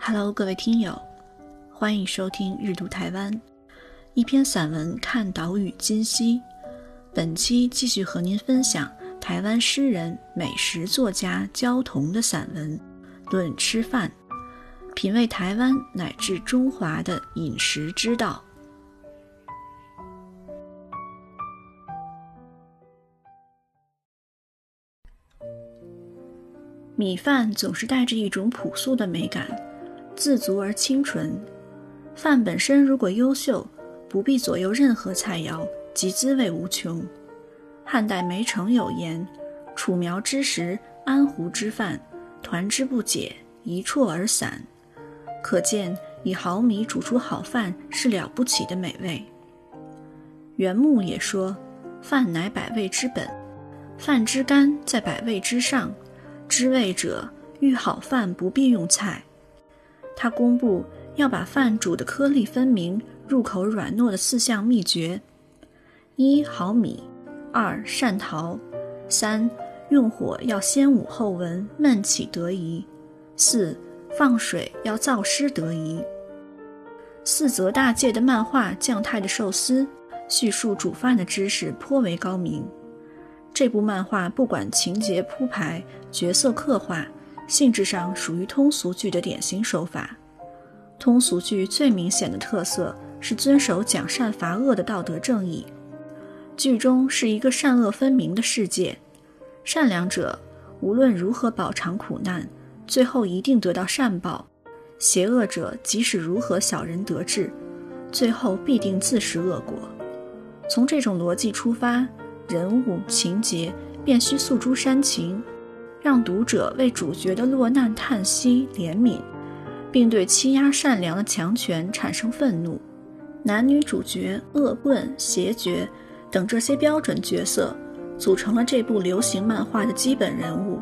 Hello，各位听友，欢迎收听《日读台湾》，一篇散文看岛屿今夕。本期继续和您分享台湾诗人、美食作家焦桐的散文《论吃饭》，品味台湾乃至中华的饮食之道。米饭总是带着一种朴素的美感，自足而清纯。饭本身如果优秀，不必左右任何菜肴，即滋味无穷。汉代梅城有言：“楚苗之食，安胡之饭，团之不解，一啜而散。”可见以好米煮出好饭是了不起的美味。袁牧也说：“饭乃百味之本，饭之甘在百味之上。”知味者欲好饭不必用菜。他公布要把饭煮得颗粒分明、入口软糯的四项秘诀：一好米，二善陶，三用火要先武后文，焖起得宜；四放水要燥湿得宜。四则大介的漫画《酱太的寿司》叙述煮饭的知识颇为高明。这部漫画不管情节铺排、角色刻画，性质上属于通俗剧的典型手法。通俗剧最明显的特色是遵守讲善罚恶的道德正义。剧中是一个善恶分明的世界，善良者无论如何饱尝苦难，最后一定得到善报；邪恶者即使如何小人得志，最后必定自食恶果。从这种逻辑出发。人物情节便需诉诸煽情，让读者为主角的落难叹息怜悯，并对欺压善良的强权产生愤怒。男女主角、恶棍、邪角等这些标准角色，组成了这部流行漫画的基本人物。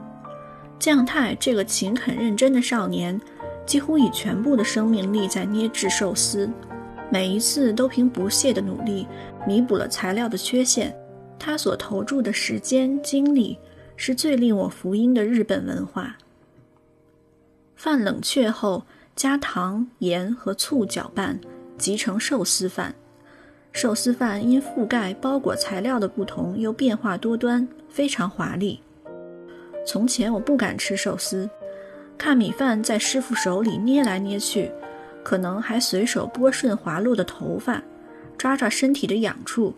将太这个勤恳认真的少年，几乎以全部的生命力在捏制寿司，每一次都凭不懈的努力弥补了材料的缺陷。他所投注的时间精力，是最令我福音的日本文化。饭冷却后，加糖、盐和醋搅拌，即成寿司饭。寿司饭因覆盖包裹材料的不同，又变化多端，非常华丽。从前我不敢吃寿司，看米饭在师傅手里捏来捏去，可能还随手拨顺滑落的头发，抓抓身体的痒处。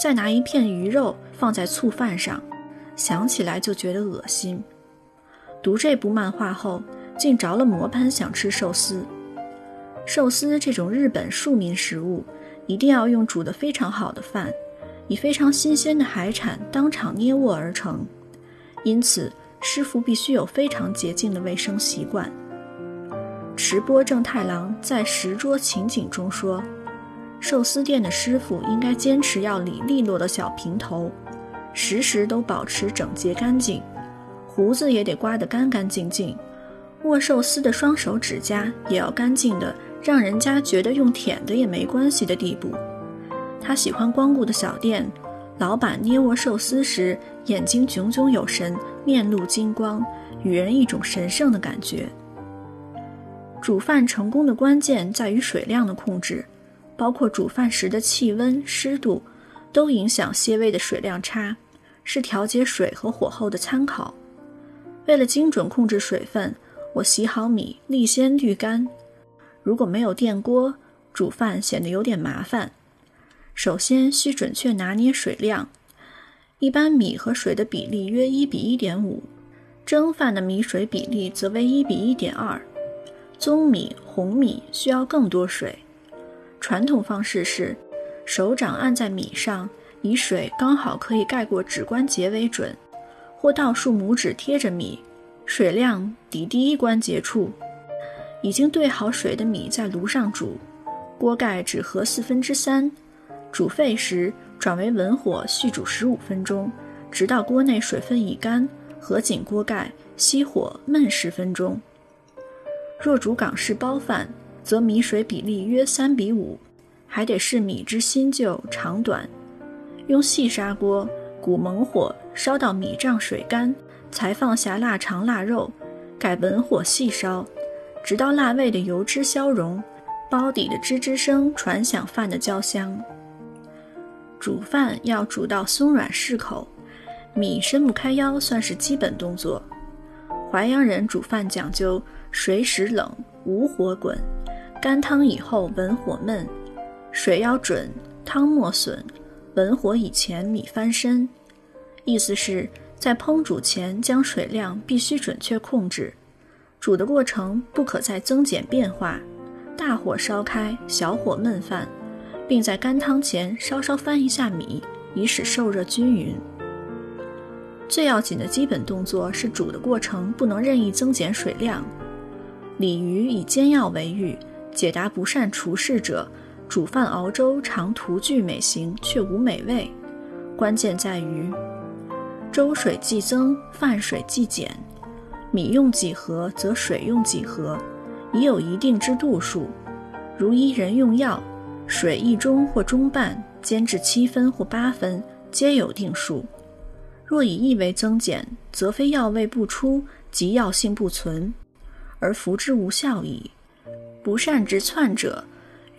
再拿一片鱼肉放在醋饭上，想起来就觉得恶心。读这部漫画后，竟着了魔般想吃寿司。寿司这种日本庶民食物，一定要用煮得非常好的饭，以非常新鲜的海产当场捏握而成，因此师傅必须有非常洁净的卫生习惯。池波正太郎在《石桌情景》中说。寿司店的师傅应该坚持要理利落的小平头，时时都保持整洁干净，胡子也得刮得干干净净，握寿司的双手指甲也要干净的，让人家觉得用舔的也没关系的地步。他喜欢光顾的小店，老板捏握寿司时眼睛炯炯有神，面露金光，予人一种神圣的感觉。煮饭成功的关键在于水量的控制。包括煮饭时的气温、湿度，都影响些微的水量差，是调节水和火候的参考。为了精准控制水分，我洗好米，立先滤干。如果没有电锅，煮饭显得有点麻烦。首先需准确拿捏水量，一般米和水的比例约一比一点五，蒸饭的米水比例则为一比一点二。棕米、红米需要更多水。传统方式是，手掌按在米上，以水刚好可以盖过指关节为准，或倒数拇指贴着米，水量抵第一关节处。已经兑好水的米在炉上煮，锅盖只合四分之三，煮沸时转为文火续煮十五分钟，直到锅内水分已干，合紧锅盖，熄火焖十分钟。若煮港式包饭。则米水比例约三比五，还得是米之新旧长短。用细砂锅鼓猛火烧到米胀水干，才放下腊肠腊肉，改文火细烧，直到腊味的油脂消融，煲底的吱吱声传响饭的焦香。煮饭要煮到松软适口，米伸不开腰算是基本动作。淮阳人煮饭讲究水使冷，无火滚，干汤以后文火焖，水要准，汤莫损，文火以前米翻身。意思是，在烹煮前将水量必须准确控制，煮的过程不可再增减变化。大火烧开，小火焖饭，并在干汤前稍稍翻一下米，以使受热均匀。最要紧的基本动作是煮的过程不能任意增减水量。鲤鱼以煎药为喻，解答不善厨事者，煮饭熬粥常徒具美形，却无美味。关键在于，粥水既增，饭水既减，米用几何，则水用几何，已有一定之度数。如一人用药，水一中或中半，煎至七分或八分，皆有定数。若以意为增减，则非药味不出，即药性不存，而服之无效矣。不善之窜者，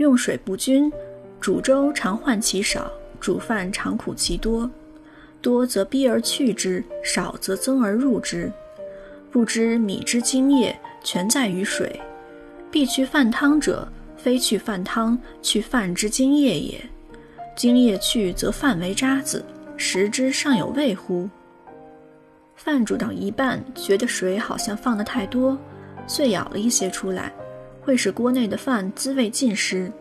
用水不均，煮粥常患其少，煮饭常苦其多。多则逼而去之，少则增而入之。不知米之精液全在于水，必去饭汤者，非去饭汤，去饭之精液也。精液去，则饭为渣滓。食之尚有味乎？饭煮到一半，觉得水好像放得太多，遂舀了一些出来，会使锅内的饭滋味尽失。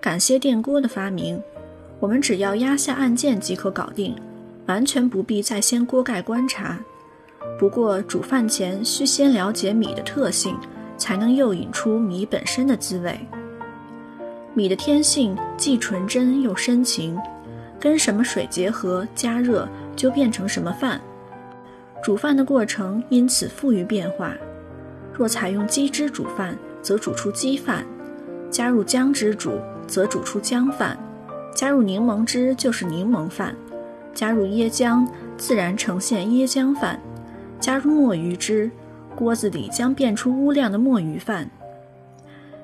感谢电锅的发明，我们只要压下按键即可搞定，完全不必再掀锅盖观察。不过煮饭前需先了解米的特性，才能诱引出米本身的滋味。米的天性既纯真又深情。跟什么水结合，加热就变成什么饭。煮饭的过程因此富于变化。若采用鸡汁煮饭，则煮出鸡饭；加入姜汁煮，则煮出姜饭；加入柠檬汁就是柠檬饭；加入椰浆，自然呈现椰浆饭；加入墨鱼汁，锅子里将变出乌亮的墨鱼饭。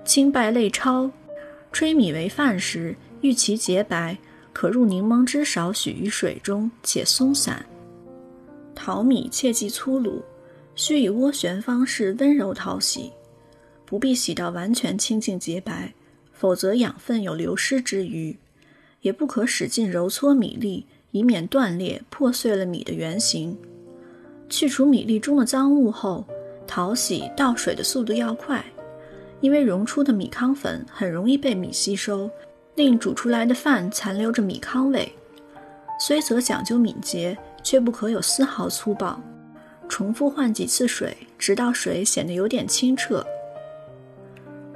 清败类焯，炊米为饭时，欲其洁白。可入柠檬汁少许于水中，且松散。淘米切忌粗鲁，需以涡旋方式温柔淘洗，不必洗到完全清净洁白，否则养分有流失之余。也不可使劲揉搓米粒，以免断裂破碎了米的原形。去除米粒中的脏物后，淘洗倒水的速度要快，因为溶出的米糠粉很容易被米吸收。令煮出来的饭残留着米糠味，虽则讲究敏捷，却不可有丝毫粗暴。重复换几次水，直到水显得有点清澈。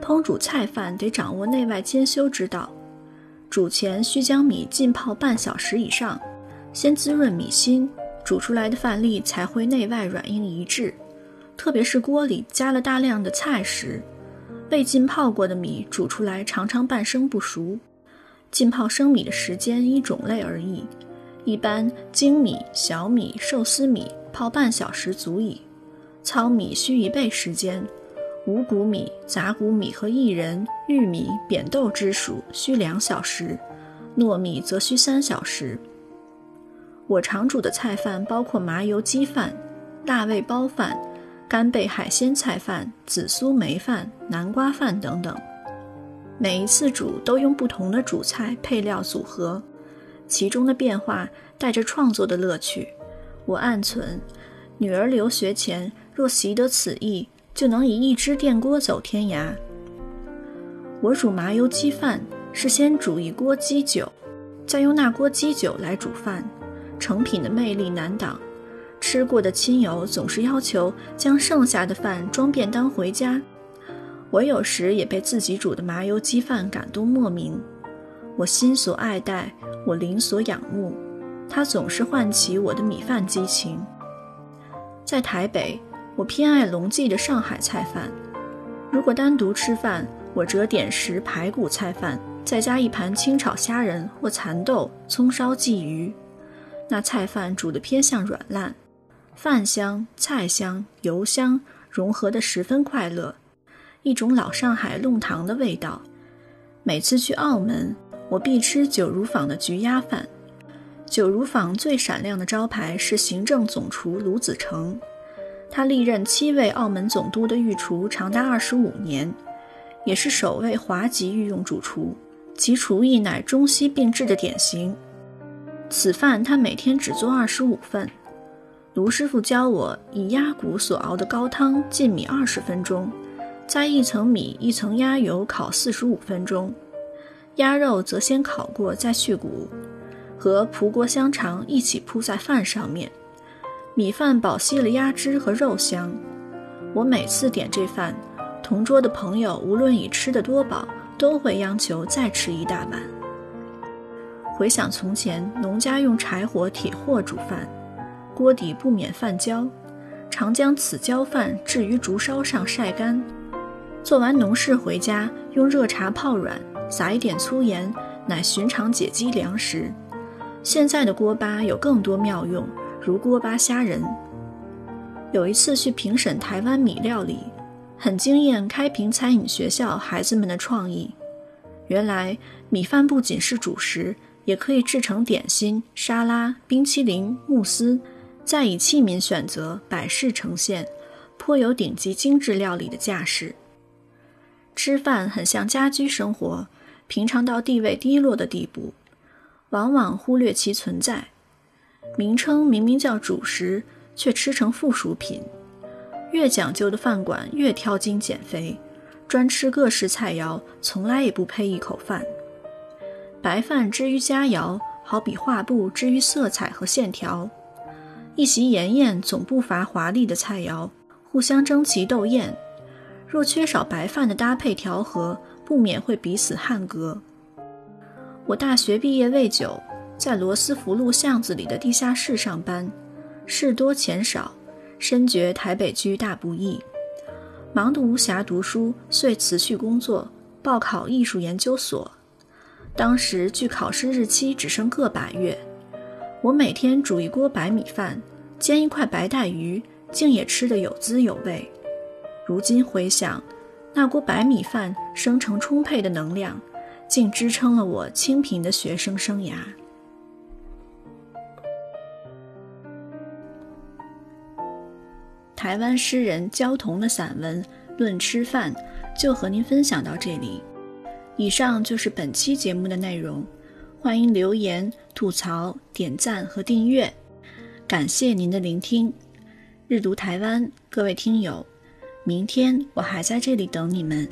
烹煮菜饭得掌握内外兼修之道。煮前需将米浸泡半小时以上，先滋润米心，煮出来的饭粒才会内外软硬一致。特别是锅里加了大量的菜时，未浸泡过的米煮出来常常半生不熟。浸泡生米的时间依种类而异，一般精米、小米、寿司米泡半小时足矣。糙米需一倍时间，五谷米、杂谷米和薏仁、玉米、扁豆之属需两小时，糯米则需三小时。我常煮的菜饭包括麻油鸡饭、辣味包饭、干贝海鲜菜饭、紫苏梅饭、南瓜饭等等。每一次煮都用不同的主菜配料组合，其中的变化带着创作的乐趣。我暗存，女儿留学前若习得此艺，就能以一只电锅走天涯。我煮麻油鸡饭是先煮一锅鸡酒，再用那锅鸡酒来煮饭，成品的魅力难挡。吃过的亲友总是要求将剩下的饭装便当回家。我有时也被自己煮的麻油鸡饭感动莫名，我心所爱戴，我灵所仰慕，它总是唤起我的米饭激情。在台北，我偏爱龙记的上海菜饭。如果单独吃饭，我折点食排骨菜饭，再加一盘清炒虾仁或蚕豆、葱烧鲫鱼，那菜饭煮得偏向软烂，饭香、菜香、油香融合得十分快乐。一种老上海弄堂的味道。每次去澳门，我必吃九如坊的焗鸭饭。九如坊最闪亮的招牌是行政总厨卢子成，他历任七位澳门总督的御厨长达二十五年，也是首位华籍御用主厨，其厨艺乃中西并治的典型。此饭他每天只做二十五份。卢师傅教我以鸭骨所熬的高汤浸米二十分钟，再一层米一层鸭油烤四十五分钟，鸭肉则先烤过再去骨，和蒲锅香肠一起铺在饭上面，米饭饱吸了鸭汁和肉香。我每次点这饭，同桌的朋友无论已吃得多饱，都会央求再吃一大碗。回想从前，农家用柴火、铁镬煮饭。锅底不免饭焦，常将此焦饭置于竹烧上晒干。做完农事回家，用热茶泡软，撒一点粗盐，乃寻常解饥粮食。现在的锅巴有更多妙用，如锅巴虾仁。有一次去评审台湾米料理，很惊艳开平餐饮学校孩子们的创意。原来米饭不仅是主食，也可以制成点心、沙拉、冰淇淋、慕斯。再以器皿选择，摆饰呈现，颇有顶级精致料理的架势。吃饭很像家居生活，平常到地位低落的地步，往往忽略其存在。名称明明叫主食，却吃成附属品。越讲究的饭馆越挑精减肥，专吃各式菜肴，从来也不配一口饭。白饭之于佳肴，好比画布之于色彩和线条。一席筵宴总不乏华丽的菜肴，互相争奇斗艳。若缺少白饭的搭配调和，不免会彼此汗格。我大学毕业未久，在罗斯福路巷子里的地下室上班，事多钱少，深觉台北居大不易，忙得无暇读书，遂辞去工作，报考艺术研究所。当时距考试日期只剩个把月。我每天煮一锅白米饭，煎一块白带鱼，竟也吃得有滋有味。如今回想，那锅白米饭生成充沛的能量，竟支撑了我清贫的学生生涯。台湾诗人焦桐的散文《论吃饭》就和您分享到这里。以上就是本期节目的内容。欢迎留言、吐槽、点赞和订阅，感谢您的聆听。日读台湾，各位听友，明天我还在这里等你们。